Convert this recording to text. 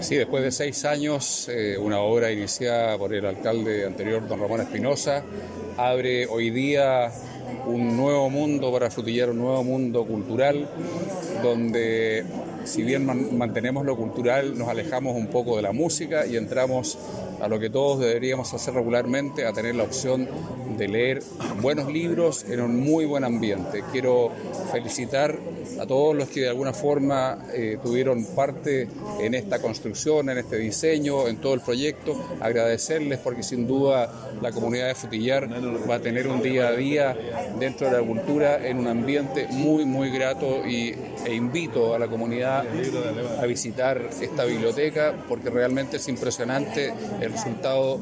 Sí, después de seis años, eh, una obra iniciada por el alcalde anterior, don Ramón Espinosa, abre hoy día un nuevo mundo para Frutillar, un nuevo mundo cultural, donde si bien mantenemos lo cultural, nos alejamos un poco de la música y entramos a lo que todos deberíamos hacer regularmente, a tener la opción de leer buenos libros en un muy buen ambiente. Quiero felicitar a todos los que de alguna forma eh, tuvieron parte en esta construcción, en este diseño, en todo el proyecto, agradecerles porque sin duda la comunidad de Frutillar va a tener un día a día dentro de la cultura en un ambiente muy, muy grato y, e invito a la comunidad a visitar esta biblioteca porque realmente es impresionante el resultado